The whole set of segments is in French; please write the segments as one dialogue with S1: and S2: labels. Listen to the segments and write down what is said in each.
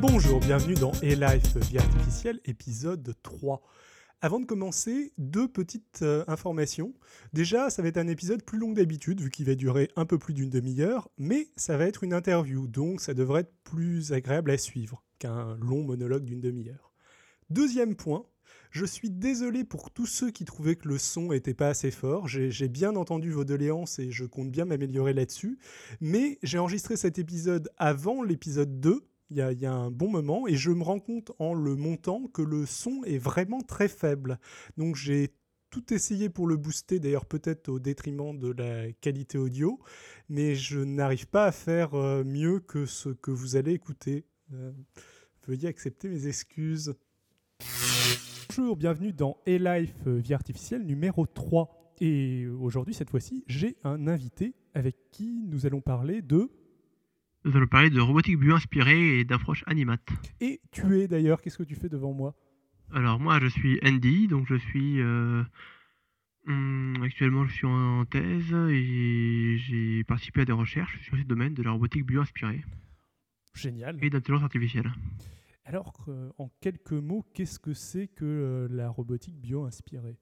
S1: Bonjour, bienvenue dans A-Life Vie Artificielle, épisode 3. Avant de commencer, deux petites euh, informations. Déjà, ça va être un épisode plus long d'habitude, vu qu'il va durer un peu plus d'une demi-heure, mais ça va être une interview, donc ça devrait être plus agréable à suivre qu'un long monologue d'une demi-heure. Deuxième point, je suis désolé pour tous ceux qui trouvaient que le son n'était pas assez fort. J'ai bien entendu vos doléances et je compte bien m'améliorer là-dessus. Mais j'ai enregistré cet épisode avant l'épisode 2, il y, a, un bon moment, et je me rends compte en le montant que le son est vraiment très faible. Donc j'ai tout essayé pour le booster, d'ailleurs peut-être au détriment de la qualité audio, mais je n'arrive pas à faire euh, mieux que ce que vous allez écouter. Euh, veuillez accepter mes excuses. Bonjour, bienvenue dans A-Life Vie Artificielle numéro 3. Et aujourd'hui, cette fois-ci, j'ai un invité avec qui nous allons parler de...
S2: Nous allons parler de robotique bio-inspirée et d'approche animate.
S1: Et tu es d'ailleurs, qu'est-ce que tu fais devant moi?
S2: Alors moi, je suis Andy, donc je suis... Euh, hum, actuellement, je suis en thèse et j'ai participé à des recherches sur ce domaine de la robotique bio-inspirée.
S1: Génial.
S2: Et d'intelligence artificielle.
S1: Alors, euh, en quelques mots, qu'est-ce que c'est que euh, la robotique bio-inspirée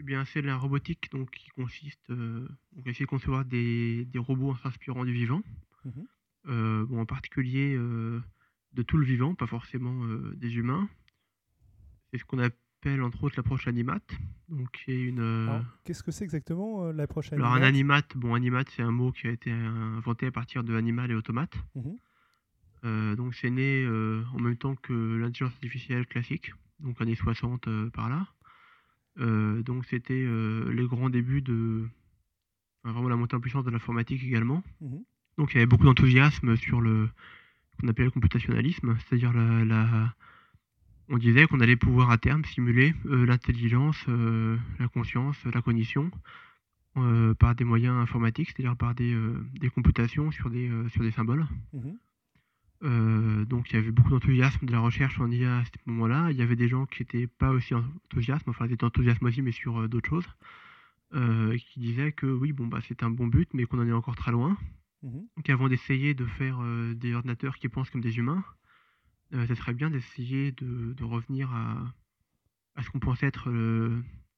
S2: Eh bien, c'est la robotique donc, qui consiste euh, donc, à essayer de concevoir des, des robots en s'inspirant du vivant,
S1: Mhm.
S2: euh, bon, en particulier euh, de tout le vivant, pas forcément euh, des humains. C'est ce qu'on appelle entre autres l'approche animate, donc qui est une...
S1: Alors, Qu'est-ce que c'est exactement l'approche
S2: alors un
S1: animate?
S2: animate, bon animate c'est un mot qui a été inventé à partir de animal et automate.
S1: Mhm.
S2: Donc c'est né en même temps que l'intelligence artificielle classique, donc années 60 euh, par là. Euh, donc c'était euh, les grands débuts de enfin, vraiment la montée en puissance de l'informatique également.
S1: Mhm.
S2: Donc il y avait beaucoup d'enthousiasme sur le ce qu'on appelait le computationnalisme, c'est-à-dire la, la- on disait qu'on allait pouvoir à terme simuler euh, l'intelligence, euh, la conscience, la cognition par des moyens informatiques, c'est-à-dire par des, des computations sur des, sur des symboles.
S1: Mhm.
S2: Euh, donc il y avait beaucoup d'enthousiasme de la recherche en IA à ce moment-là. Il y avait des gens qui n'étaient pas aussi enthousiastes, enfin ils étaient enthousiastes aussi, mais sur euh, d'autres choses, euh, qui disaient que oui, bon bah c'est un bon but, mais qu'on en est encore très loin.
S1: Mhm.
S2: Qu'avant d'essayer de faire des ordinateurs qui pensent comme des humains, ça serait bien d'essayer de, de revenir à, à ce qu'on pensait être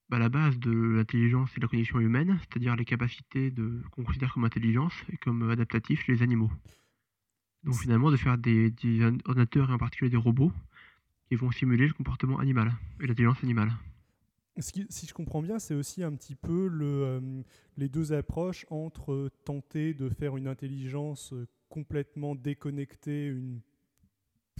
S2: bah, la base de l'intelligence et de la cognition humaine, c'est-à-dire les capacités qu'on considère comme intelligence et comme adaptatifs chez les animaux. Donc finalement de faire des, des ordinateurs et en particulier des robots qui vont simuler le comportement animal et l'intelligence animale.
S1: Qui- si je comprends bien, c'est aussi un petit peu le, euh, les deux approches entre euh, tenter de faire une intelligence euh, complètement déconnectée, une,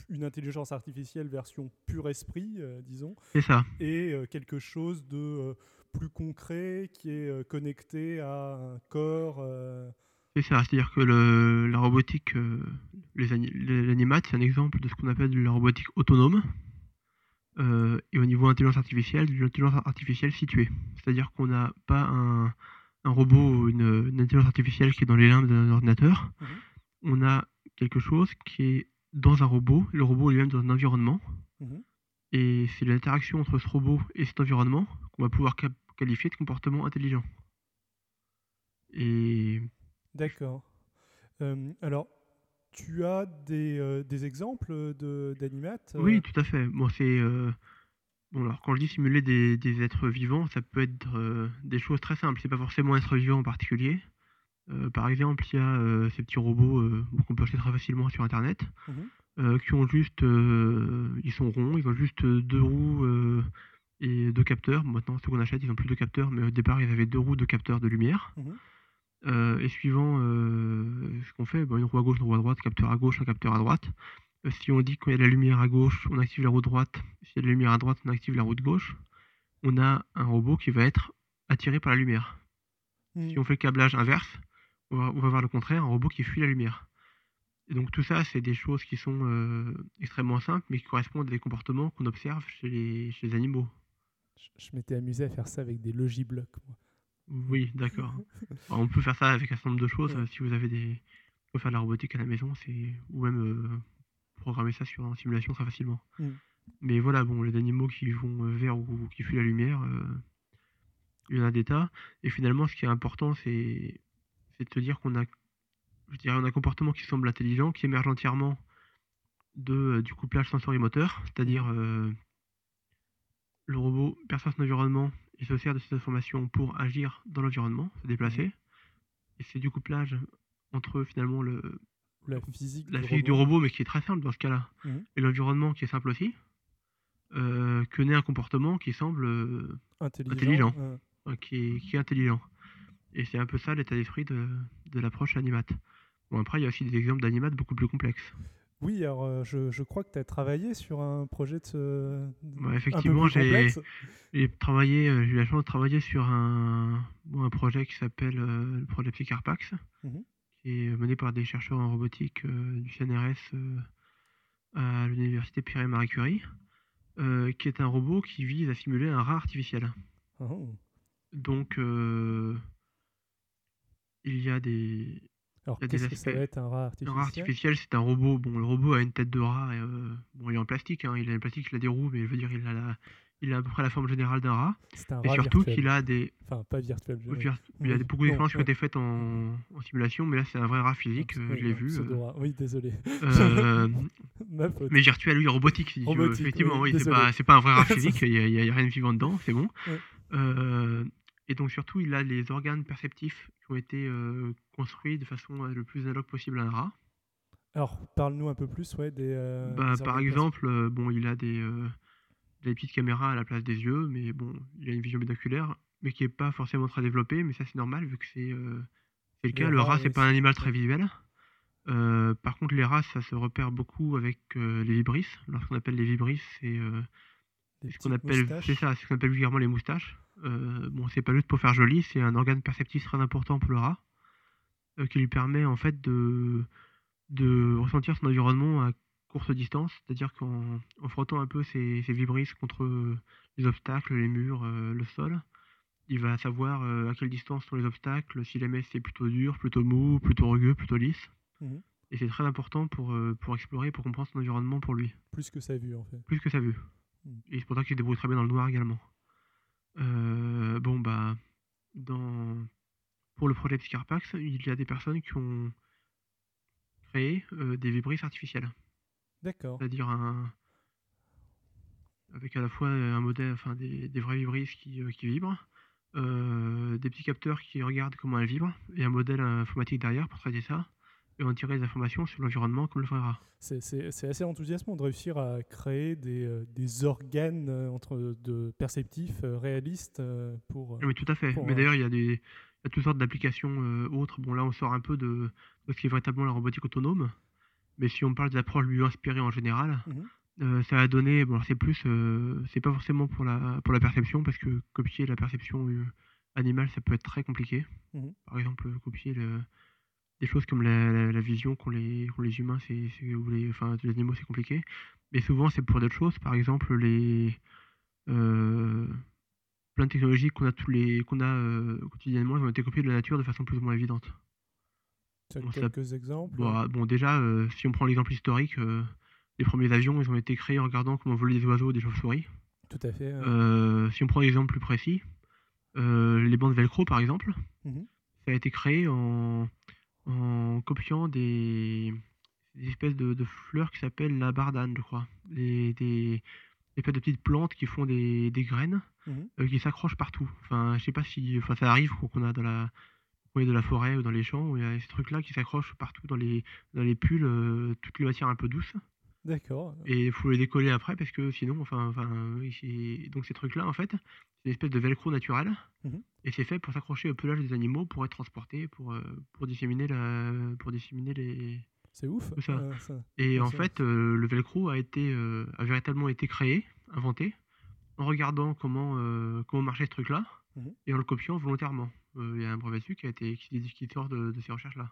S1: une intelligence artificielle version pur esprit, euh, disons,
S2: ça.
S1: et euh, quelque chose de plus concret qui est connecté à un corps.
S2: C'est ça, c'est-à-dire que le, la robotique, l'animate, c'est un exemple de ce qu'on appelle de la robotique autonome. Euh, et au niveau intelligence artificielle, de l'intelligence artificielle située. C'est-à-dire qu'on n'a pas un, un robot ou une, une intelligence artificielle qui est dans les limbes d'un ordinateur.
S1: Mhm.
S2: On a quelque chose qui est dans un robot, le robot lui-même dans un environnement.
S1: Mhm.
S2: Et c'est l'interaction entre ce robot et cet environnement qu'on va pouvoir qualifier de comportement intelligent. Et
S1: D'accord. Euh, alors, tu as des, euh, des exemples de- d'animates euh,
S2: Oui, tout à fait. Bon, c'est euh, bon alors quand je dis simuler des, des êtres vivants, ça peut être euh, des choses très simples. C'est pas forcément un être vivant en particulier. Par exemple, il y a ces petits robots qu'on peut acheter très facilement sur Internet,
S1: Mhm.
S2: qui ont juste, ils sont ronds, ils ont juste deux roues et deux capteurs. Maintenant, ceux qu'on achète, ils ont plus de capteurs, mais au départ, ils avaient deux roues, deux capteurs de lumière.
S1: Mhm.
S2: Euh, et suivant euh, ce qu'on fait, bon, une roue à gauche, une roue à droite, capteur à gauche, un capteur à droite. Euh, si on dit qu'il y a de la lumière à gauche, on active la roue droite. S'il y a de la lumière à droite, on active la roue de gauche. On a un robot qui va être attiré par la lumière.
S1: Mhm.
S2: Si on fait le câblage inverse, on va, on va voir le contraire, un robot qui fuit la lumière. Et donc tout ça, c'est des choses qui sont extrêmement simples, mais qui correspondent à des comportements qu'on observe chez les, chez les animaux.
S1: Je, je m'étais amusé à faire ça avec des logiblocs. moi.
S2: Oui, d'accord. On peut faire ça avec un certain nombre de choses.
S1: Ouais.
S2: Si vous avez des, faut faire de la robotique à la maison, c'est ou même euh, programmer ça sur une simulation très facilement.
S1: Mm.
S2: Mais voilà, bon, les animaux qui vont euh, vers ou qui fuient la lumière, euh, il y en a des tas. Et finalement, ce qui est important, c'est c'est de se dire qu'on a, je dirais, on a un comportement qui semble intelligent, qui émerge entièrement de, du couplage sensorimoteur, c'est-à-dire le robot perçoit son environnement et se sert de cette information pour agir dans l'environnement, se déplacer. Et c'est du couplage entre finalement le,
S1: la physique,
S2: la
S1: du,
S2: physique
S1: robot.
S2: du robot, mais qui est très simple dans ce cas-là,
S1: Mhm.
S2: et l'environnement qui est simple aussi, euh, que naît un comportement qui semble euh,
S1: intelligent.
S2: intelligent.
S1: euh,
S2: qui, est, qui est intelligent. Et c'est un peu ça l'état d'esprit de, de l'approche animate. Bon, après, il y a aussi des exemples d'animates beaucoup plus complexes.
S1: Oui, alors euh, je, je crois que tu as travaillé sur un projet de ce. Un
S2: effectivement, j'ai- travaillé, euh, j'ai eu la chance de travailler sur un, bon, un projet qui s'appelle euh, le projet Psycarpax,
S1: Mhm.
S2: qui est mené par des chercheurs en robotique euh, du CNRS euh, à l'université Pierre et Marie Curie, qui est un robot qui vise à simuler un rat artificiel.
S1: Oh.
S2: Donc, il y a des,
S1: Alors
S2: des
S1: qu'est-ce que ça va être un rat
S2: Un
S1: artificiel
S2: rat artificiel, c'est un robot. Bon, le robot a une tête de rat. et, euh, bon, il est en plastique. hein, Il a une plastique, il a des roues, mais je veux dire, il a, la- il a à peu près la forme générale d'un rat.
S1: C'est un
S2: Et
S1: rat
S2: surtout qu'il a des.
S1: Enfin, pas virtuel.
S2: Il y a des- beaucoup d'expériences qui ont été faites en, en simulation, mais là, c'est un vrai rat physique. euh, je l'ai
S1: un
S2: vu.
S1: pseudo-rat. Oui, désolé.
S2: euh, euh,
S1: Ma faute.
S2: mais virtuel, oui, robotique. si tu veux.
S1: Robotique,
S2: Effectivement,
S1: oui,
S2: oui, c'est pas, un vrai rat physique. Il n'y a, rien de vivant dedans, c'est bon.
S1: Ouais.
S2: Et donc, surtout, il a les organes perceptifs qui ont été euh, construits de façon le plus analogue possible à un rat.
S1: Alors, parle-nous un peu plus, ouais, des. euh,
S2: Bah,
S1: des
S2: par exemple, euh, bon, il a des, des petites caméras à la place des yeux, mais bon, il a une vision binoculaire, mais qui est pas forcément très développée, mais ça c'est normal vu que c'est le
S1: Les
S2: cas. Le rat, c'est pas un animal très visuel. Par contre, les rats, ça se repère beaucoup avec les vibrisses. Lorsqu'on appelle les vibrisses, c'est ce qu'on appelle,
S1: moustaches.
S2: c'est ça, c'est ce qu'on appelle vulgairement les moustaches. Euh, bon, c'est pas juste pour faire joli, c'est un organe perceptif très important pour le rat, euh, qui lui permet en fait de, de ressentir son environnement à courte distance, c'est-à-dire qu'en en frottant un peu ses, ses vibrisses contre les obstacles, les murs, euh, le sol, il va savoir à quelle distance sont les obstacles, si jamais c'est plutôt dur, plutôt mou, plutôt rugueux, plutôt lisse.
S1: Mhm.
S2: Et c'est très important pour, pour explorer, pour comprendre son environnement pour lui
S1: Plus que ça vu, en fait.
S2: plus que sa vue.
S1: Mm.
S2: Et c'est pour ça qu'il se débrouille très bien dans le noir également. Euh, bon, bah, dans... pour le projet Psycarpax, il y a des personnes qui ont créé euh, des vibrisses artificielles.
S1: D'accord.
S2: C'est-à-dire un. avec à la fois un modèle, enfin des, des vrais vibrisses qui, euh, qui vibrent, des petits capteurs qui regardent comment elles vibrent, et un modèle informatique derrière pour traiter ça, et en tirer des informations sur l'environnement comme le rat.
S1: C'est- assez enthousiasmant de réussir à créer des, euh, des organes euh, entre de perceptifs euh, réalistes pour.
S2: Oui, tout à fait. Mais d'ailleurs, il y a des il y a toutes sortes d'applications euh, autres. Bon, là, on sort un peu de, de ce qui est véritablement la robotique autonome. Mais si on parle des approches bio-inspirées en général,
S1: Mhm.
S2: euh, ça a donné. Bon, c'est plus. euh, c'est pas forcément pour la, pour la perception, parce que copier la perception animale, ça peut être très compliqué.
S1: Mhm.
S2: Par exemple, copier le- des choses comme la, la- la vision qu'ont les, les humains, c'est, ou les, enfin, les animaux, c'est compliqué. Mais souvent, c'est pour d'autres choses. Par exemple, les. euh, plein de technologies qu'on a tous les qu'on a euh, quotidiennement, elles ont été copiées de la nature de façon plus ou moins évidente. bon, ça-
S1: quelques exemples
S2: Bon, ah, bon, déjà, euh, si on prend l'exemple historique, les premiers avions, ils ont été créés en regardant comment volaient des oiseaux, des chauves-souris.
S1: Tout à fait. Euh,
S2: si on prend un exemple plus précis, les bandes velcro par exemple,
S1: Mhm.
S2: ça a été créé en, en copiant des, des espèces de, de fleurs qui s'appellent la bardane, je crois. Les- des, espèces de petites plantes qui font des, des graines
S1: Mhm.
S2: euh, qui s'accrochent partout. Enfin, je sais pas si, enfin, ça arrive qu'on a dans la est de la forêt ou dans les champs où il y a ces trucs-là qui s'accrochent partout dans les dans les pulls, euh, toutes les matières un peu douces.
S1: D'accord.
S2: Et il faut les décoller après parce que sinon, enfin, enfin, donc ces trucs-là, en fait, c'est une espèce de velcro naturel.
S1: Mhm.
S2: Et c'est fait pour s'accrocher au pelage des animaux pour être transporté, pour, euh, pour disséminer la, pour disséminer les.
S1: C'est ouf.
S2: Ça.
S1: euh, ça.
S2: Et en fait, euh, le velcro a été, euh, a véritablement été créé, inventé, en regardant comment, comment marchait ce truc-là
S1: Mhm.
S2: et en le copiant volontairement. Il y a un brevet dessus qui a été, qui, qui sort de, de ces recherches-là.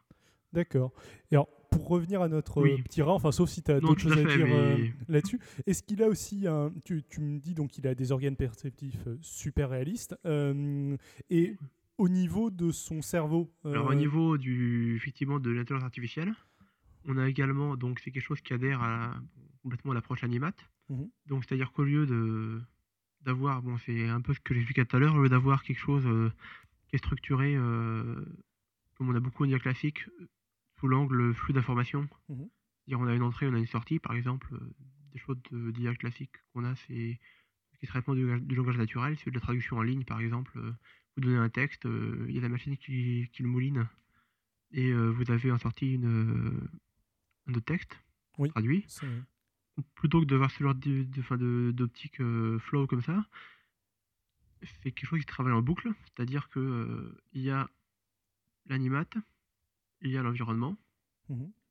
S1: D'accord. Et alors, pour revenir à notre
S2: Oui.
S1: euh, petit rat, enfin, sauf si tu as d'autres choses
S2: à fait,
S1: dire euh, là-dessus, est-ce qu'il a aussi un. Tu, tu me dis donc qu'il a des organes perceptifs euh, super réalistes. euh, et au niveau de son cerveau.
S2: Alors au niveau du effectivement de l'intelligence artificielle, on a également donc c'est quelque chose qui adhère à complètement à l'approche animate.
S1: Mhm.
S2: Donc c'est-à-dire qu'au lieu de d'avoir bon c'est un peu ce que j'expliquais tout à l'heure, au lieu d'avoir quelque chose qui est structuré comme on a beaucoup en IA classique sous l'angle flux d'informations. C'est-à-dire, on a une entrée, on a une sortie, par exemple, euh, des choses de- d'IA classiques qu'on a, c'est le traitement du, du langage naturel, c'est de la traduction en ligne, par exemple. euh, vous donnez un texte, euh, il y a la machine qui, qui le mouline, et vous avez en sortie une, un autre texte
S1: Oui.
S2: traduit. Plutôt que de voir ce genre de- de- de- d'optique flow comme ça, c'est quelque chose qui travaille en boucle, c'est-à-dire que il y a l'animate, il y a l'environnement.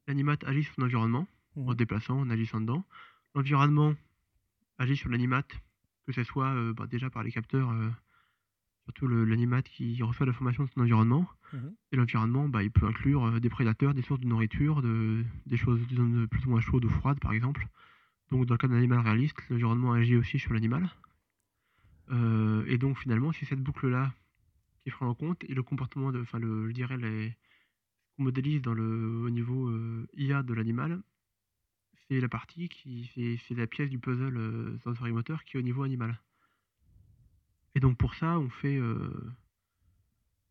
S2: L'animate agit sur son environnement en
S1: Mhm.
S2: se déplaçant, en agissant dedans. L'environnement agit sur l'animate, que ce soit euh, bah, déjà par les capteurs, euh, surtout l'animate qui reçoit l'information de son environnement.
S1: Mhm.
S2: Et l'environnement, bah, il peut inclure euh, des prédateurs, des sources de nourriture, de, des choses des zones plus ou moins chaudes ou froides, par exemple. Donc, dans le cas d'un animal réaliste, l'environnement agit aussi sur l'animal. Et donc, finalement, c'est cette boucle-là qui prend en compte et le comportement, de, enfin, le, je dirais, les, qu'on modélise dans le, au niveau euh, IA de l'animal, c'est la partie qui, c'est, c'est la pièce du puzzle euh, sensorimoteur qui est au niveau animal. Et donc, pour ça, on fait. euh,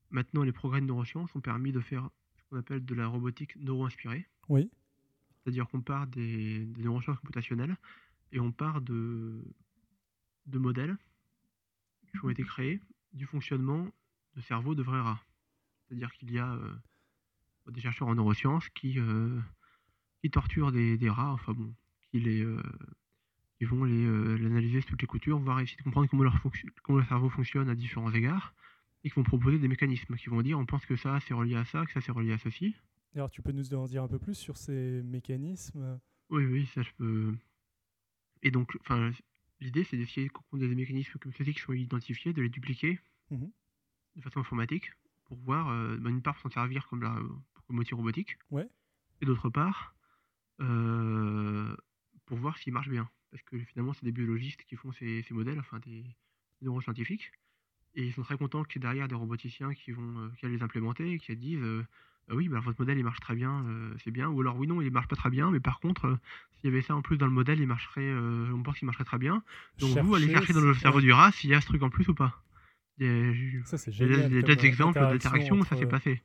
S2: maintenant, les progrès de neurosciences ont permis de faire ce qu'on appelle de la robotique neuro-inspirée.
S1: Oui.
S2: C'est-à-dire qu'on part des, des neurosciences computationnelles et on part de, de modèles qui ont été créés du fonctionnement de cerveau de vrais rats. C'est-à-dire qu'il y a euh, des chercheurs en neurosciences qui, euh, qui torturent des, des rats, enfin bon, qui, les, euh, qui vont les, euh, l'analyser sous toutes les coutures, voir essayer de comprendre comment leur, comment leur cerveau fonctionne à différents égards, et qui vont proposer des mécanismes, qui vont dire on pense que ça c'est relié à ça, que ça c'est relié à ceci,
S1: Alors, tu peux nous en dire un peu plus sur ces mécanismes?
S2: Oui, oui, ça je peux. Et donc, enfin, l'idée c'est d'essayer de comprendre des mécanismes comme ceux-ci qui sont identifiés, de les dupliquer
S1: Mhm.
S2: de façon informatique pour voir, euh, bah, d'une part, s'en servir comme, la, comme outil robotique,
S1: Ouais.
S2: et d'autre part, euh, pour voir s'ils marchent bien. Parce que finalement, c'est des biologistes qui font ces, ces modèles, enfin des, des neuroscientifiques, et ils sont très contents qu'il y ait derrière des roboticiens qui vont euh, qui les implémenter et qui disent euh, Ah oui, bah, votre modèle il marche très bien, c'est bien, ou alors oui, non, il marche pas très bien, mais par contre, s'il y avait ça en plus dans le modèle, il marcherait, on pense qu'il marcherait très bien. Donc vous, allez chercher dans le cerveau du rat s'il y a ce truc en plus ou pas. Il y a-
S1: Ça, c'est
S2: il y a des-
S1: interaction
S2: d'interaction, ça s'est passé.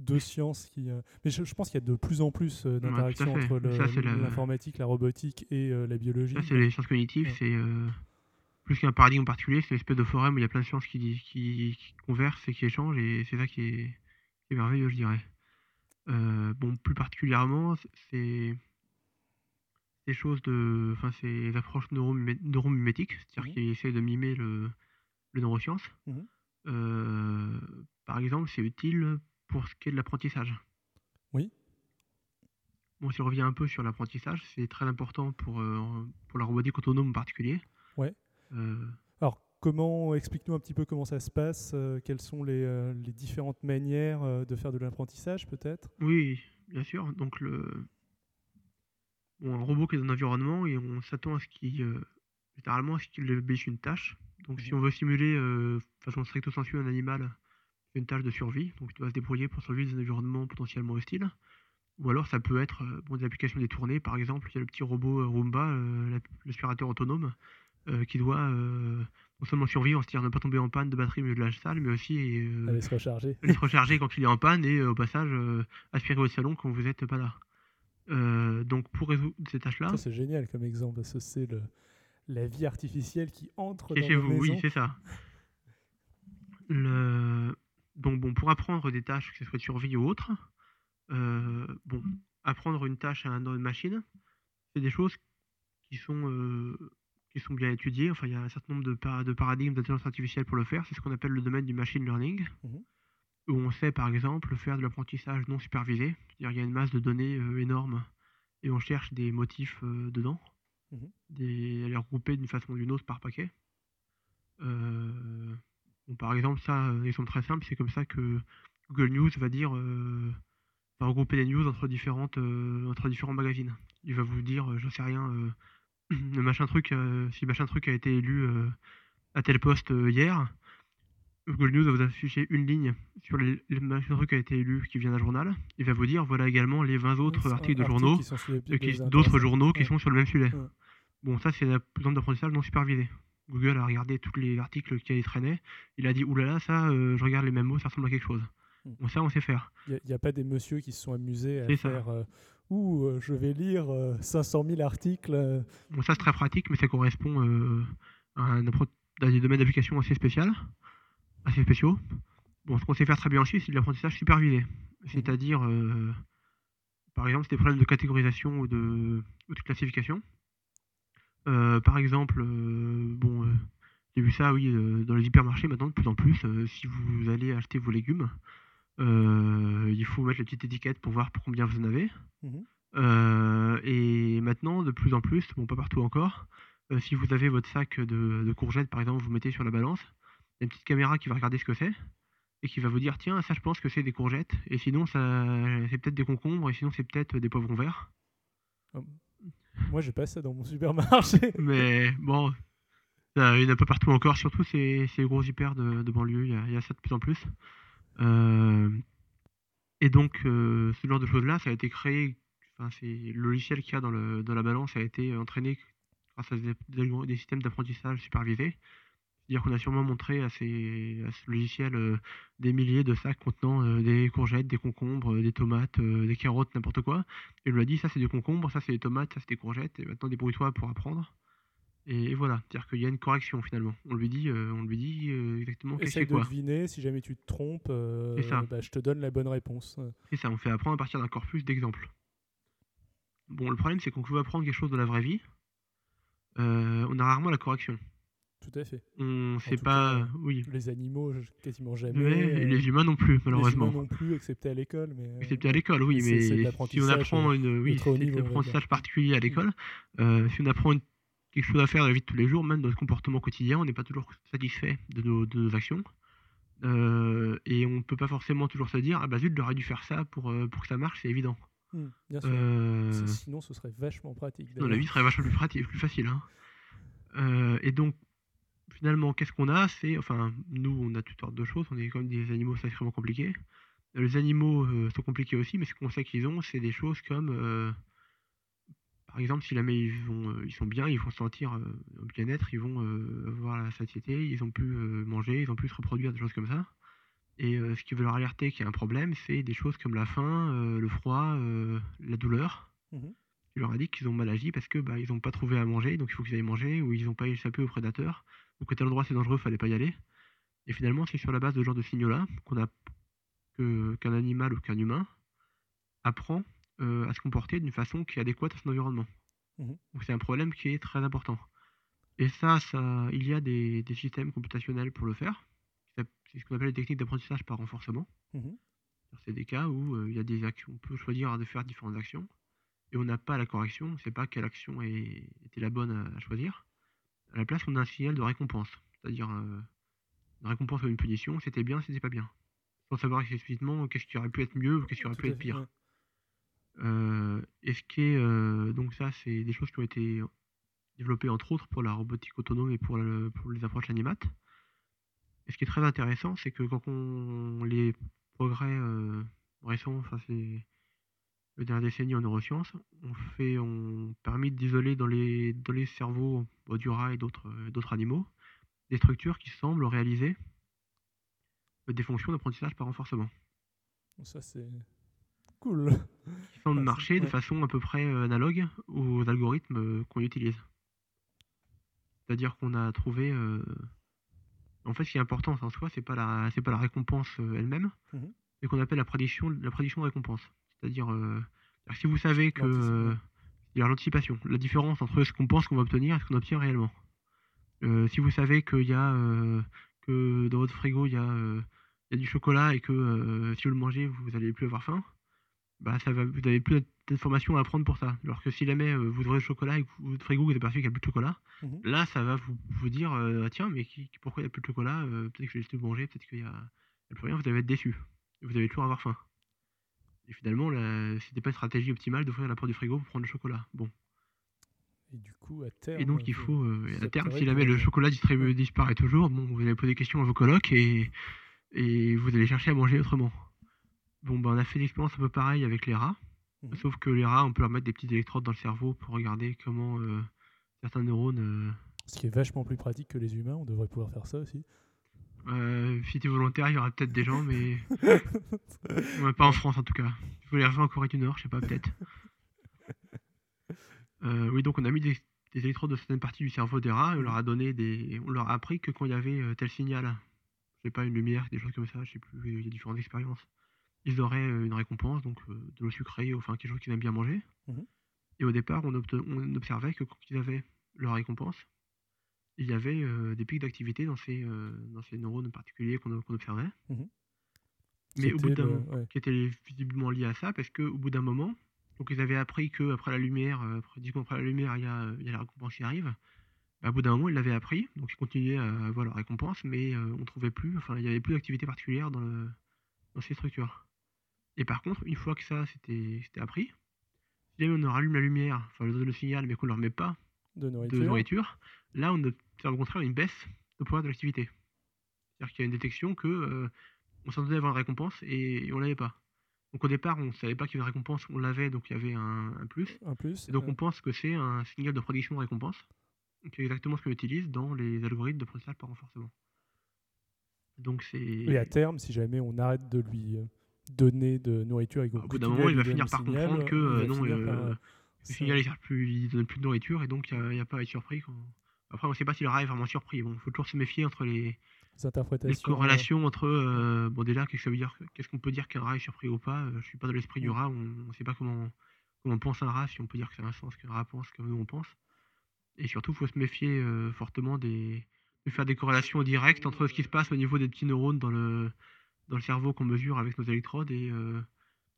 S1: Deux sciences qui. euh, Mais je, je pense qu'il y a de plus en plus euh, d'interactions entre
S2: c'est la-
S1: l'informatique, la robotique et euh, la biologie.
S2: Ça, c'est les sciences cognitives,
S1: Ouais.
S2: c'est plus qu'un paradigme particulier, c'est une espèce de forum où il y a plein de sciences qui, qui, qui conversent et qui échangent, et c'est ça qui est, qui est merveilleux, je dirais. Bon, plus particulièrement, c'est des choses de. Enfin, ces approches neuromimé- neuromimétiques, c'est-à-dire
S1: Mhm.
S2: qui essaient de mimer le, le neurosciences. Euh, par exemple, c'est utile pour ce qui est de l'apprentissage.
S1: Oui.
S2: Bon, si on revient un peu sur l'apprentissage, c'est très important pour, euh, pour la robotique autonome en particulier.
S1: Ouais.
S2: Euh,
S1: Alors, comment, explique-nous un petit peu comment ça se passe, euh, quelles sont les, les différentes manières de faire de l'apprentissage, peut-être?
S2: Oui, bien sûr. Donc, le... bon, un robot qui est dans un environnement et on s'attend à ce qu'il, littéralement, à ce qu'il obéisse une tâche. Donc, si on veut simuler, de façon stricto sensu, un animal, une tâche de survie. Donc, il doit se débrouiller pour survivre dans un environnement potentiellement hostile. Ou alors, ça peut être euh, bon, des applications détournées. Par exemple, il y a le petit robot euh, Roomba, euh, l'aspirateur autonome, euh, qui doit euh, non seulement survivre, c'est-à-dire ne pas tomber en panne de batterie au milieu de la salle, mais aussi
S1: Allez se recharger.
S2: aller se recharger quand il est en panne et au passage aspirer votre salon quand vous n'êtes pas là. Donc pour résoudre ces tâches-là,
S1: c'est génial comme exemple, parce que c'est le, la vie artificielle qui entre dans
S2: chez vous, oui, c'est ça. Le... Donc bon, pour apprendre des tâches, que ce soit de survie ou autre, euh, bon, apprendre une tâche à une machine, c'est des choses qui sont, euh, qui sont bien étudiées. Enfin, il y a un certain nombre de, para- de paradigmes d'intelligence artificielle pour le faire. C'est ce qu'on appelle le domaine du machine learning,
S1: Mhm.
S2: où on sait par exemple faire de l'apprentissage non supervisé. C'est-à-dire il y a une masse de données euh, énorme et on cherche des motifs dedans,
S1: Mhm.
S2: des, à les regrouper d'une façon ou d'une autre par paquet. Euh, bon, par exemple, ça, euh, un exemple très simple, c'est comme ça que Google News va dire, euh, va regrouper les news entre différentes, euh, entre différents magazines. Il va vous dire, j'en sais rien, euh, le machin truc, si machin truc a été élu à tel poste hier, Google News va vous afficher une ligne sur le machin truc qui a été élu qui vient d'un journal. Il va vous dire, voilà également les 20 autres articles de journaux d'autres journaux qui sont sur le même sujet.
S1: Ouais.
S2: Bon, ça, c'est un exemple d'apprentissage non supervisé. Google a regardé tous les articles qui traînaient. Il a dit, oulala, ça, euh, je regarde les mêmes mots, ça ressemble à quelque chose. Bon, ça, on sait faire.
S1: Il n'y a, pas des messieurs qui se sont amusés à faire euh, Ouh, euh, je vais lire euh, 500 000 articles. euh,
S2: Bon, ça c'est très pratique, mais ça correspond euh, à, un à des domaines d'application assez spécial, assez spéciaux. Bon, ce qu'on sait faire très bien aussi, c'est de l'apprentissage supervisé. C'est-à-dire, euh, par exemple, c'est des problèmes de catégorisation ou de, ou de classification. Euh, par exemple, euh, bon, euh, j'ai vu ça, oui, dans les hypermarchés maintenant de plus en plus. si vous allez acheter vos légumes, il faut mettre la petite étiquette pour voir pour combien vous en avez. Euh, et maintenant, de plus en plus, bon, pas partout encore, si vous avez votre sac de, de courgettes, par exemple, vous mettez sur la balance, il y a une petite caméra qui va regarder ce que c'est et qui va vous dire tiens, ça, je pense que c'est des courgettes, et sinon, ça, c'est peut-être des concombres, et sinon, c'est peut-être des poivrons verts.
S1: Moi, j'ai pas ça dans mon supermarché.
S2: Mais bon, il y en a pas partout encore, surtout ces, ces gros hyper de, banlieue, il y, a, ça de plus en plus. Euh, et donc, euh, ce genre de choses-là, ça a été créé, enfin, c'est le logiciel qu'il y a dans, la balance a été entraîné grâce à des systèmes d'apprentissage supervisés. C'est-à-dire qu'on a sûrement montré à, ces, à ce logiciel euh, des milliers de sacs contenant euh, des courgettes, des concombres, euh, des tomates, des carottes, n'importe quoi. Et on lui a dit ça c'est des concombres, ça c'est des tomates, ça c'est des courgettes, et maintenant débrouille-toi pour apprendre. Et, et voilà, c'est-à-dire qu'il y a une correction finalement. On lui dit, on lui dit exactement qu'est-ce que
S1: Essaye
S2: c'est quoi.
S1: deviner. Si jamais tu te trompes,
S2: ça.
S1: bah, je te donne la bonne réponse.
S2: C'est ça, on fait apprendre à partir d'un corpus d'exemples. Bon, le problème c'est qu'on veut apprendre quelque chose de la vraie vie, on a rarement la correction.
S1: Tout à fait.
S2: On sait
S1: tout
S2: pas,
S1: cas,
S2: oui,
S1: Les animaux, quasiment jamais.
S2: mais
S1: euh,
S2: les humains non plus
S1: les
S2: malheureusement.
S1: humains non plus, excepté à l'école. Mais, euh,
S2: Excepté à l'école, oui, mais si on apprend une, oui, c'est l'apprentissage particulier à l'école, euh, si on apprend une- quelque chose à faire dans la vie de tous les jours, même dans notre comportement quotidien, on n'est pas toujours satisfait de nos, de nos actions. Euh, et on ne peut pas forcément toujours se dire, ah bah zut, j'aurais dû faire ça pour, pour que ça marche, c'est évident.
S1: Hmm, bien sûr.
S2: Euh,
S1: Sinon, ce serait vachement pratique.
S2: non, la vie serait vachement plus, pratique, plus facile. hein. Euh, et donc, finalement, qu'est-ce qu'on a? C'est, enfin, nous, on a toutes sortes de choses. On est quand même des animaux sacrément compliqués. Les animaux euh, sont compliqués aussi, mais ce qu'on sait qu'ils ont, c'est des choses comme, euh, par exemple, si jamais ils, vont, euh, ils sont bien, ils vont se sentir au bien-être, ils vont avoir la satiété, ils ont pu manger, ils ont pu se reproduire, des choses comme ça. Et ce qui veut leur alerter qu'il y a un problème, c'est des choses comme la faim, le froid, la douleur qui leur indique qu'ils ont mal agi parce que bah, ils n'ont pas trouvé à manger, donc il faut qu'ils aillent manger, ou ils n'ont pas échappé aux prédateurs, que tel endroit c'est dangereux, fallait pas y aller. Et finalement, c'est sur la base de ce genre de signaux-là qu'on a que- qu'un animal ou qu'un humain apprend euh, à se comporter d'une façon qui est adéquate à son environnement.
S1: Mhm.
S2: Donc c'est un problème qui est très important. Et ça, ça il y a des, des systèmes computationnels pour le faire. C'est ce qu'on appelle les techniques d'apprentissage par renforcement.
S1: Mhm.
S2: C'est des cas où euh, il y a des actions, on peut choisir de faire différentes actions et on n'a pas la correction, on ne sait pas quelle action est- était la bonne à, à choisir. À la place, on a un signal de récompense, c'est-à-dire euh, une récompense ou une punition, c'était bien, c'était pas bien. Sans savoir explicitement qu'est-ce qui aurait pu être mieux ou qu'est-ce qui aurait
S1: Tout
S2: pu être
S1: fait,
S2: pire.
S1: ouais.
S2: Euh, et ce qui est, euh, donc ça, c'est des choses qui ont été développées entre autres pour la robotique autonome et pour les approches animates. Et ce qui est très intéressant, c'est que quand on les progrès euh, récents, enfin c'est les dernières décennies en neurosciences, on fait, on permis d'isoler dans les dans les cerveaux du rat et d'autres euh, d'autres animaux des structures qui semblent réaliser des fonctions d'apprentissage par renforcement.
S1: Ça, c'est cool.
S2: qui semblent marcher de façon à peu près euh, analogue aux algorithmes euh, qu'on utilise. C'est-à-dire qu'on a trouvé. euh, En fait, ce qui est important en soi, c'est pas la, c'est pas la récompense elle-même,
S1: Mhm.
S2: c'est qu'on appelle la prédiction, la prédiction de récompense. C'est-à-dire, euh, si vous savez que euh, il y a l'anticipation, la différence entre ce qu'on pense qu'on va obtenir et ce qu'on obtient réellement. Euh, si vous savez qu'il y a euh, que dans votre frigo il y a, il y a du chocolat et que si vous le mangez vous allez plus avoir faim, bah ça va, vous avez plus d'informations à apprendre pour ça. Alors que si jamais vous ouvrez le chocolat et que votre frigo vous apercevez qu'il n'y a plus de chocolat,
S1: Mhm.
S2: là ça va vous, vous dire Ah, tiens mais qui- pourquoi il n'y a plus de chocolat Peut-être que j'ai tout mangé, peut-être qu'il y a, plus rien. Vous allez être déçu. Vous allez toujours avoir faim. Et finalement, la- c'était pas une stratégie optimale d'ouvrir la porte du frigo pour prendre le chocolat. Bon.
S1: Et du coup, à terme.
S2: Et donc il
S1: faut-
S2: euh, à terme, si jamais le chocolat distribué
S1: ouais.
S2: disparaît toujours, bon, vous allez poser des questions à vos colocs et, et vous allez chercher à manger autrement. Bon, ben, on a fait l'expérience un peu pareil avec les rats,
S1: Mhm.
S2: sauf que les rats, on peut leur mettre des petites électrodes dans le cerveau pour regarder comment euh, certains neurones. euh,
S1: Ce qui est vachement plus pratique que les humains, on devrait pouvoir faire ça aussi.
S2: Euh, si tu es volontaire, il y aura peut-être des gens, mais ouais, pas en France en tout cas. Il faut les en Corée du Nord, je sais pas, peut-être. Euh, oui, donc on a mis des, des électrodes dans certaines parties du cerveau des rats et on leur a donné des on leur a appris que quand il y avait, heu, tel signal, je sais pas, une lumière, des choses comme ça, je sais plus, il y a différentes expériences. Ils auraient, heu, une récompense, donc de l'eau sucrée, enfin quelque chose qu'ils aiment bien manger.
S1: Mmh
S2: Et au départ, on on observait que quand ils avaient leur récompense, il y avait, heu, des pics d'activité dans ces, heu, dans ces neurones particuliers qu'on observait.
S1: Mmh
S2: Mais au bout d'un
S1: le
S2: mo
S1: ouais.
S2: qui était visiblement lié à ça parce qu'au bout d'un moment, donc ils avaient appris qu'après la lumière, après 10 secondes après la lumière, il y a, il y a la récompense qui arrive. Bah, au bout d'un moment, ils l'avaient appris, donc ils continuaient à avoir leur récompense, mais on trouvait plus, enfin, il y avait plus d'activité particulière dans le dans ces structures. Et par contre, une fois que ça c'était appris, si jamais on rallume la lumière, enfin, on leur donne le signal, mais qu'on leur met pas
S1: De
S2: de
S1: nourriture.
S2: là, on observe au contraire une baisse de pouvoir de l'activité. C'est-à-dire qu'il y a une détection que, heu, on s'attendait à avoir une récompense et et on l'avait pas. Donc au départ, on savait pas qu'il y avait une récompense, on l'avait, donc il y avait un un plus.
S1: Un plus.
S2: Et donc on pense que c'est un signal de prédiction de récompense, donc c'est exactement ce qu'on utilise dans les algorithmes d'apprentissage par renforcement. Donc
S1: Et à terme, si jamais on arrête de lui euh, donner de nourriture et qu'on
S2: au bout d'un moment, il va finir par
S1: signal,
S2: comprendre que,
S1: va
S2: non,
S1: finir par,
S2: heu,
S1: euh,
S2: le
S1: ça-
S2: signal il sert plus il donne plus de nourriture et donc il y a y a pas à être surpris quand après on sait pas si le rat est vraiment surpris. Bon, il faut toujours se méfier entre les
S1: les
S2: Les
S1: interprétations. euh,
S2: corrélations entre, heu, bon déjà, qu'est-ce que ça veut dire? Qu'est-ce qu'on peut dire qu'un rat est surpris ou pas? Heu, je suis pas dans l'esprit du rat, on ne sait pas comment comment pense un rat, si on peut dire que ça a un sens qu'un rat pense comme nous on pense. Et surtout, il faut se méfier, heu, fortement des de faire des corrélations directes entre ce qui se passe au niveau des petits neurones dans le dans le cerveau qu'on mesure avec nos électrodes et heu,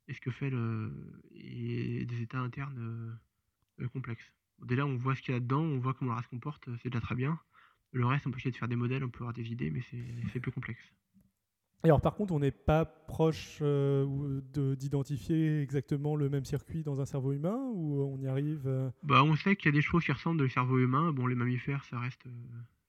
S2: et ce que fait le et des états internes, heu heu, complexes? Déjà, on voit ce qu'il y a là-dedans, on voit comment le rat se comporte, c'est déjà très bien. Le reste, on peut essayer de faire des modèles, on peut avoir des idées, mais c'est plus complexe.
S1: Et alors par contre, on n'est pas proche euh, d'identifier exactement le même circuit dans un cerveau humain ou on y arrive euh,
S2: Bah, on sait qu'il y a des choses qui ressemblent dans le cerveau humain. Bon, les mammifères, ça reste,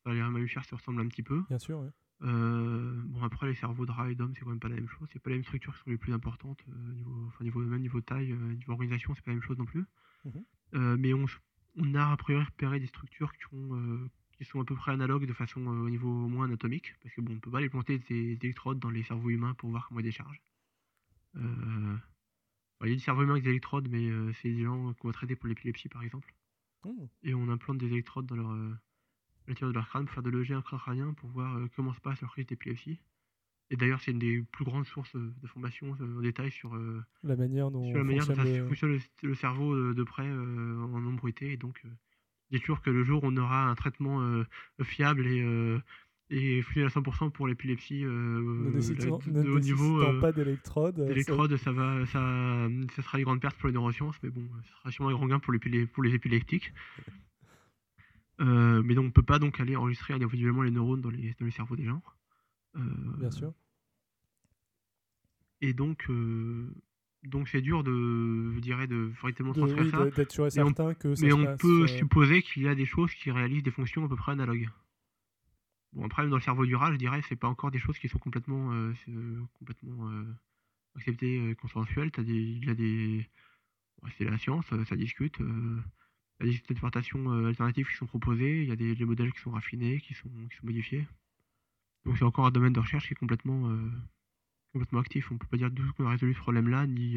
S2: enfin, les mammifères se ressemblent un petit peu.
S1: Bien sûr, ouais.
S2: Heu, bon, après, les cerveaux de rats et d'hommes, c'est quand même pas la même chose. C'est pas les mêmes structures qui sont les plus importantes, heu, niveau enfin, niveau même niveau taille, heu, niveau organisation, c'est pas la même chose non plus.
S1: Mhm.
S2: Heu, mais on a a priori repéré des structures qui ont, qui sont à peu près analogues de façon, au niveau au moins anatomique. Parce que bon, on peut pas aller planter des des électrodes dans les cerveaux humains pour voir comment ils déchargent. Bah, il y a des cerveaux humains avec des électrodes, mais c'est des gens qu'on va traiter pour l'épilepsie, par exemple.
S1: Mmh.
S2: Et on implante des électrodes dans leur, l'intérieur de leur crâne pour faire de l'EEG intracrânien pour voir, heu, comment se passe leur crise d'épilepsie. Et d'ailleurs, c'est une des plus grandes sources, heu, d'informations, heu, en détail sur,
S1: La manière dont
S2: sur la manière dont ça
S1: le-
S2: fonctionne le le cerveau, de près, en nombrité et donc il est sûr que le jour où on aura un traitement, fiable et et à 100 pour l'épilepsie,
S1: nécessitant,
S2: de de haut niveau, heu,
S1: pas d'électrode. euh, ça-
S2: ça va ça, ça sera une grande perte pour les neurosciences, mais bon, ce sera sûrement un grand gain pour l'épilé pour les épileptiques. Heu, mais donc on peut pas donc aller enregistrer individuellement les neurones dans les dans les cerveaux des gens. Heu,
S1: Bien sûr.
S2: et donc heu, donc c'est dur de je dirais de véritablement transférer
S1: oui,
S2: ça.
S1: de- d'être sûr et
S2: mais on-
S1: certain que ça
S2: Mais
S1: se
S2: on
S1: passe,
S2: peut
S1: euh,
S2: supposer qu'il y a des choses qui réalisent des fonctions à peu près analogues. Bon après même dans le cerveau du rat, je dirais, c'est pas encore des choses qui sont complètement, complètement, acceptées, consensuelles. Tu as des il y a des ouais, c'est la science, ça discute, il y a des interprétations, heu, alternatives qui sont proposées, il y a des modèles qui sont raffinés, qui sont modifiés. Donc c'est encore un domaine de recherche qui est complètement, complètement actif. On peut pas dire du tout qu'on a résolu ce problème-là, ni,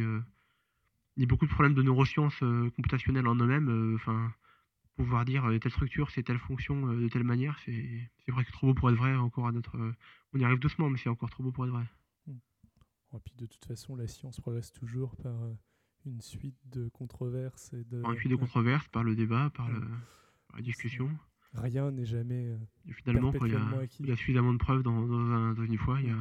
S2: ni beaucoup de problèmes de neurosciences, heu, computationnelles en eux-mêmes, enfin, pouvoir dire, telle structure, c'est telle fonction, de telle manière, c'est c'est presque trop beau pour être vrai encore à notre, on y arrive doucement, mais c'est encore trop beau pour être vrai.
S1: Et puis de toute façon, la science progresse toujours par euh, une suite de controverses et de.
S2: Par une suite de controverses, par le débat, par
S1: Ouais.
S2: le par la discussion.
S1: Rien n'est jamais. euh,
S2: Et finalement, quand il y a
S1: Perpétuellement acquis.
S2: il y a suffisamment de preuves dans dans un dans une foi, il y a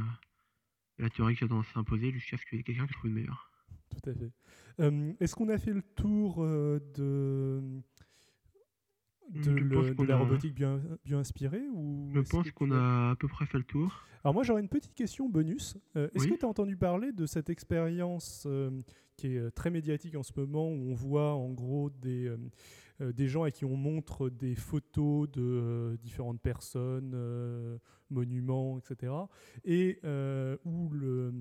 S2: il y a la théorie qui a tendance à s'imposer jusqu'à ce qu'il y ait quelqu'un qui trouve une meilleure.
S1: Tout à fait. Euh, Est-ce qu'on a fait le tour euh, de, de, le- la
S2: a-
S1: robotique bien, bien inspirée ou
S2: Je pense qu'on a à peu près fait le tour.
S1: Alors moi j'aurais une petite question bonus. Euh, Est-ce
S2: Oui.
S1: que tu as entendu parler de cette expérience euh, qui est euh, très médiatique en ce moment où on voit en gros des, euh, des gens à qui on montre des photos de différentes personnes, monuments, etc. Et où le,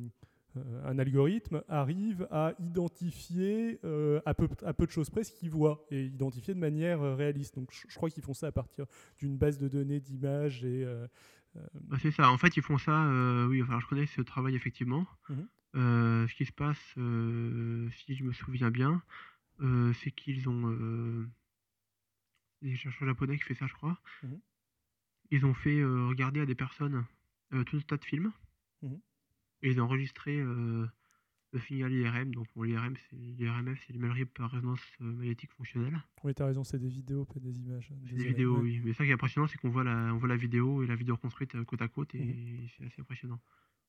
S1: un algorithme arrive à identifier euh, à, peu, à peu de choses près ce qu'il voit et identifier de manière euh, réaliste. Donc je, je crois qu'ils font ça à partir d'une base de données d'images et euh,
S2: Bah, c'est ça. En fait, ils font ça, oui, enfin, je connais ce travail effectivement.
S1: Mhm.
S2: Ce qui se passe, si je me souviens bien, c'est qu'ils ont, des chercheurs japonais qui fait ça, je crois.
S1: Mhm.
S2: Ils ont fait euh, regarder à des personnes euh, tout un tas de films.
S1: Mhm.
S2: Et ils ont enregistré euh, le signal IRM. Donc bon, l'IRM, c'est l'IRMF, c'est l'imagerie par résonance euh, magnétique fonctionnelle.
S1: Oui, t'as raison, c'est des vidéos, pas des images.
S2: C'est des
S1: Désolé,
S2: vidéos, oui. Mais ça qui est impressionnant, c'est qu'on voit la, on voit la vidéo et la vidéo construite euh, côte à côte et
S1: Mhm.
S2: c'est assez impressionnant.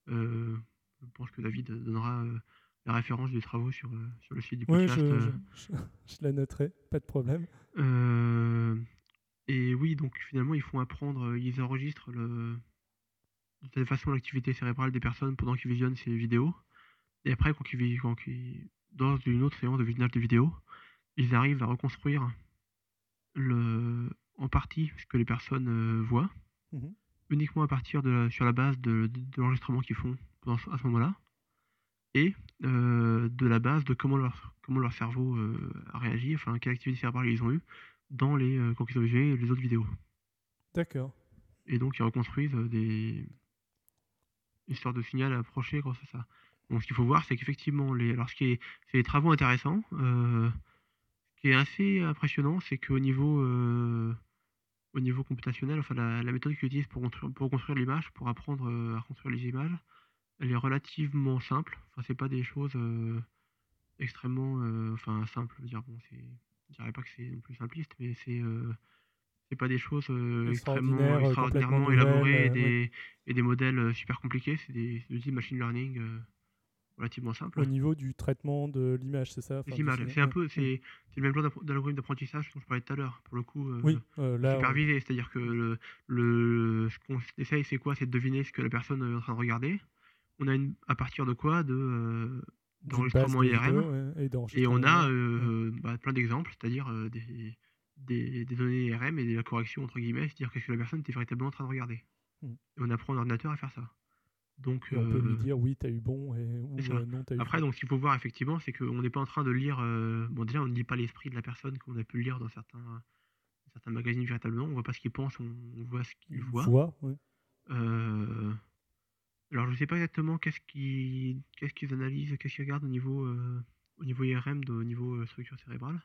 S2: Euh, je pense que David donnera euh, la référence des travaux sur, euh, sur le site du podcast.
S1: je,
S2: euh.
S1: je- je- je la noterai, pas de problème.
S2: Et oui, donc finalement, ils font apprendre, ils enregistrent le, de telle façon l'activité cérébrale des personnes pendant qu'ils visionnent ces vidéos. Et après, quand ils, quand ils- dans une autre séance de visionnage de vidéos, ils arrivent à reconstruire le, en partie ce que les personnes euh, voient,
S1: Mhm.
S2: uniquement à partir de la- sur la base de, de- de l'enregistrement qu'ils font pendant à ce moment-là, et euh, de la base de comment leur, comment leur cerveau euh, a réagi, enfin quelle activité cérébrale ils ont eu dans les, quand ils ont visionné les autres vidéos.
S1: D'accord.
S2: Et donc ils reconstruisent des sorte de signal approché grâce à ça. Donc ce qu'il faut voir, c'est qu'effectivement, les, alors ce qui est, c'est des travaux intéressants. euh, ce qui est assez impressionnant, c'est qu'au niveau, euh, au niveau computationnel, enfin la, méthode qu'ils utilisent pour construire, pour construire l'image, pour apprendre euh, à construire les images, elle est relativement simple. Enfin, c'est pas des choses extrêmement, enfin simples. Je dire, bon, dirais pas que c'est non plus simpliste, mais c'est c'est pas des choses euh, extrêmement
S1: euh,
S2: extraordinairement élaborées et
S1: euh,
S2: des, et des modèles super compliqués. C'est des, des outils de machine learning euh, relativement simples.
S1: Au niveau du traitement de l'image, c'est ça? Enfin,
S2: images, c'est un peu, c'est le même genre d'algorithme d'apprentissage dont je parlais tout à l'heure. Pour le coup, euh,
S1: Oui, là,
S2: supervisé, c'est-à-dire que le, le, ce qu'on essaye, c'est quoi? C'est de deviner ce que la personne est en train de regarder. On a une, à partir de quoi? De d'enregistrement IRM.
S1: vidéo, ouais, et
S2: on a bah, plein d'exemples, c'est-à-dire des, des, des données IRM et de la correction entre guillemets, c'est-à-dire qu'est-ce que la personne était véritablement en train de regarder.
S1: Mm.
S2: Et on apprend un ordinateur à faire ça. Donc,
S1: Et on peut lui
S2: euh,
S1: dire oui, t'as eu bon, et, ou euh, non, t'as eu
S2: après, donc, ce qu'il faut voir effectivement, c'est qu'on n'est pas en train de lire. euh, bon, déjà, on ne lit pas l'esprit de la personne qu'on a pu lire dans certains, dans certains magazines véritablement. On voit pas ce qu'il pense, on, on voit ce qu'il voit.
S1: Ouais.
S2: Euh, alors, je sais pas exactement qu'est-ce qu'ils analysent, qu'est-ce qu'ils regardent au niveau, au niveau IRM, au niveau structure cérébrale.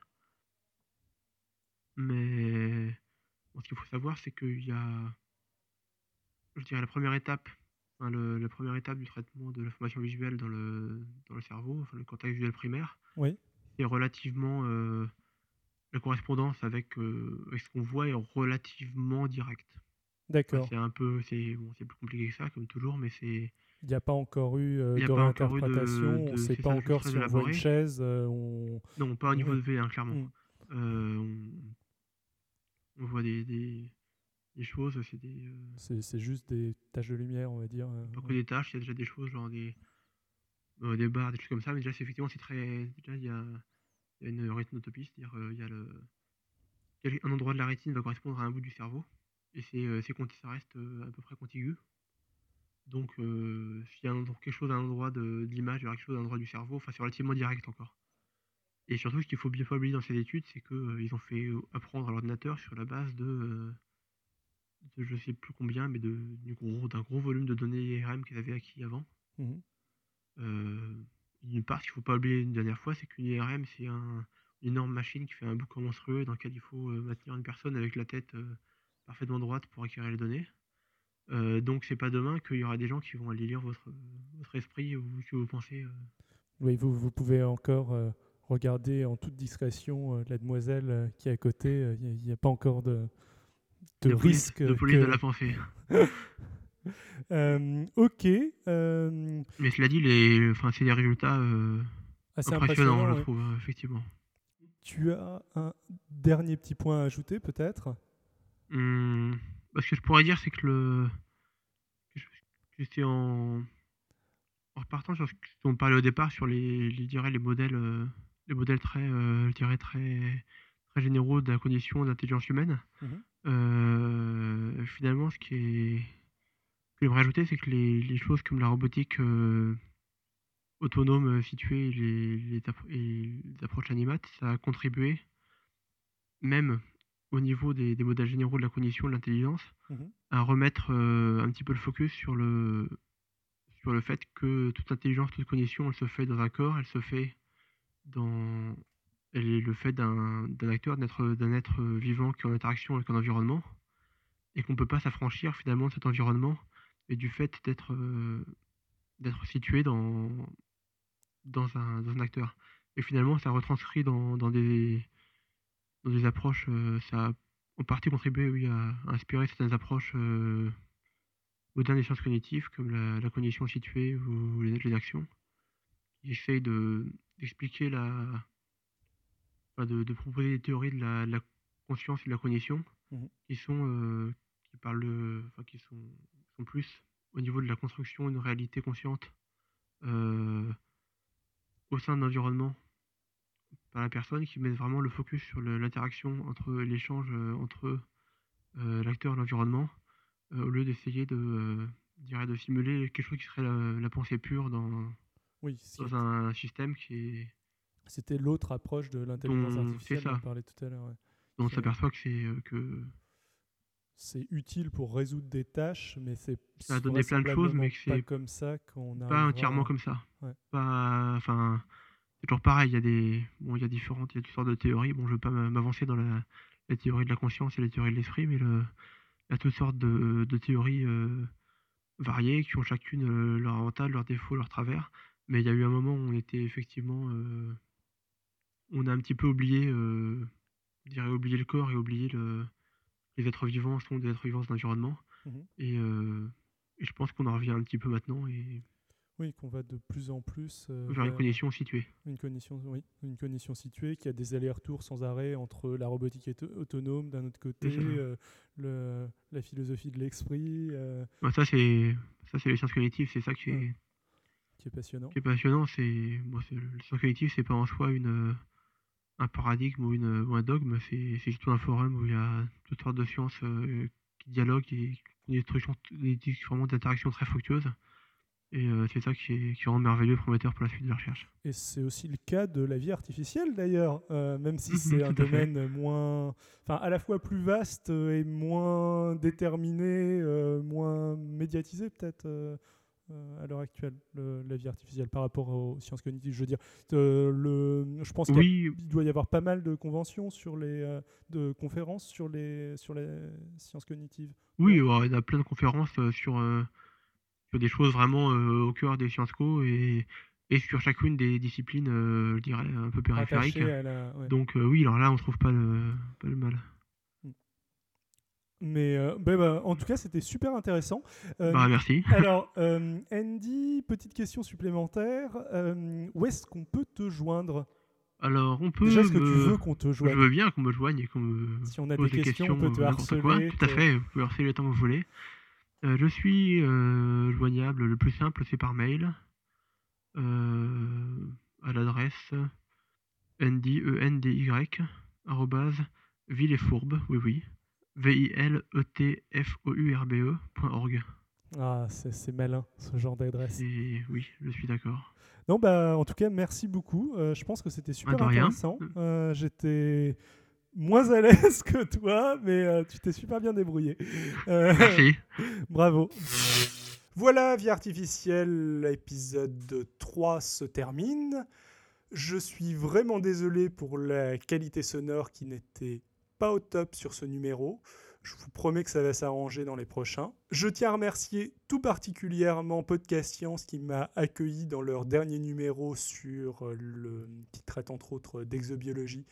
S2: Mais bon, ce qu'il faut savoir, c'est qu'il y a, je dirais, la première étape, le- la première étape du traitement de l'information visuelle dans le, dans le cerveau, enfin, le cortex visuel primaire,
S1: Oui.
S2: est relativement. euh, la correspondance avec, euh, avec ce qu'on voit est relativement directe. Enfin,
S1: D'accord.
S2: c'est un peu, c'est bon, plus compliqué que ça, comme toujours, mais c'est
S1: Il n'y a pas encore eu euh, de réinterprétation, on ne sait pas encore si on voit une chaise, euh, on...
S2: non pas au niveau de V, hein, clairement.
S1: Mm.
S2: Euh, on, on voit des, des, des choses, c'est des euh,
S1: c'est juste des taches de lumière, on va dire. euh,
S2: pas que
S1: ouais.
S2: des tâches, il y a déjà des choses genre des euh, des barres, des choses comme ça, mais déjà c'est effectivement c'est très déjà il y a, il y a une rétinotopie, c'est-à-dire euh, il y a le un endroit de la rétine va correspondre à un bout du cerveau et c'est euh, ça reste euh, à peu près contigu. Donc euh, s'il y a un quelque chose à un endroit de, de l'image, il y aura quelque chose à un endroit du cerveau, enfin c'est relativement direct encore. Et surtout ce qu'il faut bien pas oublier dans ces études, c'est qu'ils ont fait euh, apprendre à l'ordinateur sur la base de, euh, de je sais plus combien, mais de du gros- d'un gros volume de données IRM qu'ils avaient acquis avant.
S1: Mhm.
S2: Euh, une part qu'il faut pas oublier une dernière fois, c'est qu'une IRM, c'est un, une énorme machine qui fait un boucan monstrueux dans lequel il faut euh, maintenir une personne avec la tête euh, parfaitement droite pour acquérir les données. Euh, donc c'est pas demain qu'il y aura des gens qui vont aller lire votre, votre esprit ou ce que vous pensez. euh.
S1: Oui, vous, vous pouvez encore euh, regarder en toute discrétion euh, la demoiselle euh, qui est à côté. Il n'y a, pas encore de, de,
S2: de police,
S1: risque.
S2: de, police
S1: que-
S2: de la pensée.
S1: Euh, ok. euh,
S2: Mais cela dit, les, enfin, c'est des résultats euh,
S1: assez
S2: impressionnants,
S1: impressionnant.
S2: je
S1: ouais.
S2: trouve, euh, effectivement.
S1: Tu as un dernier petit point à ajouter, peut-être?
S2: Bah, ce que je pourrais dire, c'est que le. J'étais en. En repartant sur ce qu'on parlait au départ, sur les, les, dirais, les modèles, les modèles très, euh, je dirais très, très généraux de la condition d'intelligence humaine.
S1: Mhm.
S2: Euh, finalement, ce qui est. Que j'aimerais rajouter, c'est que les, les choses comme la robotique euh, autonome située et les, les, appro- et les approches animates, ça a contribué, même au niveau des, des modèles généraux de la cognition de l'intelligence,
S1: Mhm.
S2: à remettre euh, un petit peu le focus sur le, sur le fait que toute intelligence, toute cognition, elle se fait dans un corps, elle se fait dans, le fait d'un acteur, d'un être vivant qui est en interaction avec un environnement et qu'on ne peut pas s'affranchir finalement de cet environnement et du fait d'être d'être situé dans, dans, un, acteur. Et finalement, ça retranscrit dans, des, dans des approches, ça a en partie contribué oui, à, inspirer certaines approches modernes des sciences cognitives, comme la, cognition située ou les, les actions, qui essayent d'expliquer la, de, proposer des théories de la, conscience et de la cognition mmh qui sont euh, qui parlent qui sont, sont, plus au niveau de la construction d'une réalité consciente euh, au sein de l'environnement par la personne qui met vraiment le focus sur l'interaction entre l'échange euh, entre l'acteur et l'environnement au lieu d'essayer de de simuler quelque chose qui serait la, pensée pure dans,
S1: oui,
S2: dans un système qui est
S1: c'était l'autre approche de l'intelligence artificielle dont on parlait tout à l'heure.
S2: On s'aperçoit que c'est euh, que
S1: c'est utile pour résoudre des tâches, mais c'est
S2: ça a donné plein de choses, mais c'est
S1: pas comme ça qu'on a
S2: pas entièrement comme ça. Pas, enfin, c'est toujours pareil. Il y a des, bon, il y a différentes, il y a toutes sortes de théories. Bon, je veux pas m'avancer dans la, théorie de la conscience et la théorie de l'esprit, mais le, il y a toutes sortes de, de théories euh, variées qui ont chacune euh, leur avantage, leurs défauts, leurs travers. Mais il y a eu un moment où on était effectivement on a un petit peu oublié, euh, je dirais oublié le corps et oublié le, les êtres vivants sont des êtres vivants de l'environnement. Mhm. Euh, et, je pense qu'on en revient un petit peu maintenant. Et
S1: oui, qu'on va de plus en plus
S2: euh, vers, une cognition située.
S1: Une cognition, oui, une cognition située qui a des allers-retours sans arrêt entre la robotique autonome d'un autre côté, le, la philosophie de l'esprit.
S2: ça c'est ça c'est les sciences cognitives, c'est ça qui est
S1: qui est passionnant.
S2: Qui est passionnant, c'est moi, les sciences cognitives, c'est pas en soi une un paradigme ou, une, ou un dogme, c'est surtout un forum où il y a toutes sortes de sciences euh, qui dialoguent et des, des vraiment d'interactions très fructueuses. Et euh, c'est ça qui, est, qui rend merveilleux prometteur pour la suite de la recherche.
S1: Et c'est aussi le cas de la vie artificielle d'ailleurs, euh, même si mhm, c'est un domaine moins, enfin à la fois plus vaste et moins déterminé, moins médiatisé peut-être. Euh, à l'heure actuelle, la vie artificielle, par rapport aux sciences cognitives. Je veux dire, euh, le, je pense qu'il doit y avoir pas mal de conventions sur les, euh, de conférences sur les, sur les sciences cognitives.
S2: Oui, il y a plein de conférences sur, sur des choses vraiment au cœur des sciences co et, et sur chacune des disciplines, je dirais, un peu périphériques. Donc oui, alors là, on trouve pas le, pas le mal.
S1: Mais euh, bah, bah, en tout cas, c'était super intéressant.
S2: Euh, bah, merci.
S1: Alors, euh, Andy, petite question supplémentaire. où est-ce qu'on peut te joindre?
S2: Alors, on peut.
S1: Déjà, est-ce que tu veux qu'on te joigne?
S2: Je veux bien qu'on me joigne et qu'on me.
S1: Si on a des, questions, on peut te harceler.
S2: Tout à fait, vous pouvez harceler le temps que vous voulez. je suis joignable, le plus simple, c'est par mail. à l'adresse ndy, ville et fourbe, oui, oui, V-I-L-E-T-F-O-U-R-B-E.org.
S1: Ah, c'est malin, ce genre d'adresse.
S2: Oui, je suis d'accord.
S1: Non, bah, en tout cas, merci beaucoup. Euh, je pense que c'était super bah, intéressant. Euh, j'étais moins à l'aise que toi, mais euh, tu t'es super bien débrouillé.
S2: merci.
S1: Bravo. Voilà, Vie artificielle, épisode 3 se termine. Je suis vraiment désolé pour la qualité sonore qui n'était pas au top sur ce numéro. Je vous promets que ça va s'arranger dans les prochains. Je tiens à remercier tout particulièrement Podcast Science qui m'a accueilli dans leur dernier numéro sur euh, le qui traite entre autres d'exobiologie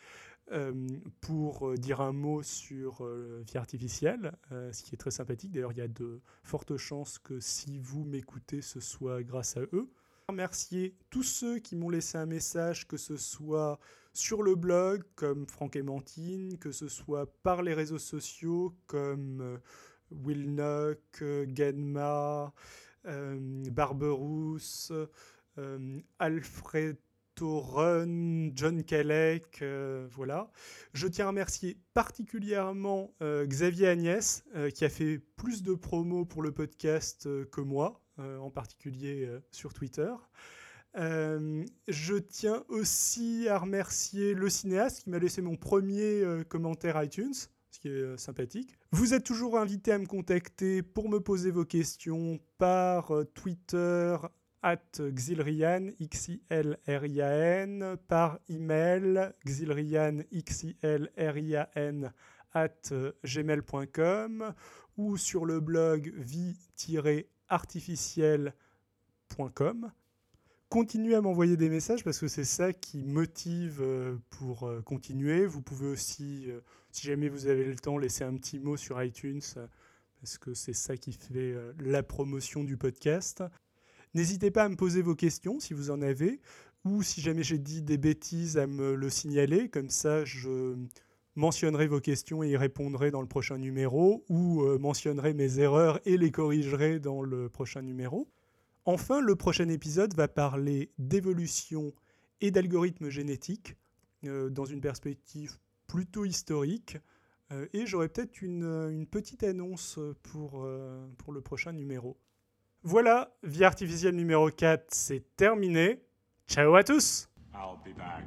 S1: euh, pour euh, dire un mot sur vie artificielle, ce qui est très sympathique. D'ailleurs, il y a de fortes chances que si vous m'écoutez, ce soit grâce à eux. Remercier tous ceux qui m'ont laissé un message, que ce soit sur le blog comme Franck et Mantine, que ce soit par les réseaux sociaux comme euh, Will Nock, euh, Genma, euh, Barberousse, Alfred Run, John Kellec, voilà. Je tiens à remercier particulièrement Xavier Agnès, qui a fait plus de promos pour le podcast que moi, en particulier sur Twitter. Euh, je tiens aussi à remercier le cinéaste qui m'a laissé mon premier euh, commentaire iTunes, ce qui est euh, sympathique. Vous êtes toujours invité à me contacter pour me poser vos questions par Twitter at xilrian, x i l r i a n par email xilrian, x i l r i a n at gmail.com ou sur le blog vie-artificiel.com. Continuez à m'envoyer des messages parce que c'est ça qui motive euh, pour euh, continuer. Vous pouvez aussi, euh, si jamais vous avez le temps, laisser un petit mot sur iTunes parce que c'est ça qui fait la promotion du podcast. N'hésitez pas à me poser vos questions si vous en avez ou si jamais j'ai dit des bêtises à me le signaler. Comme ça, je mentionnerai vos questions et y répondrai dans le prochain numéro ou mentionnerai mes erreurs et les corrigerai dans le prochain numéro. Enfin, le prochain épisode va parler d'évolution et d'algorithmes génétiques euh, dans une perspective plutôt historique. Euh, et j'aurai peut-être une, petite annonce pour, euh, pour le prochain numéro. Voilà, Vie artificielle numéro 4, c'est terminé. Ciao à tous! I'll be back.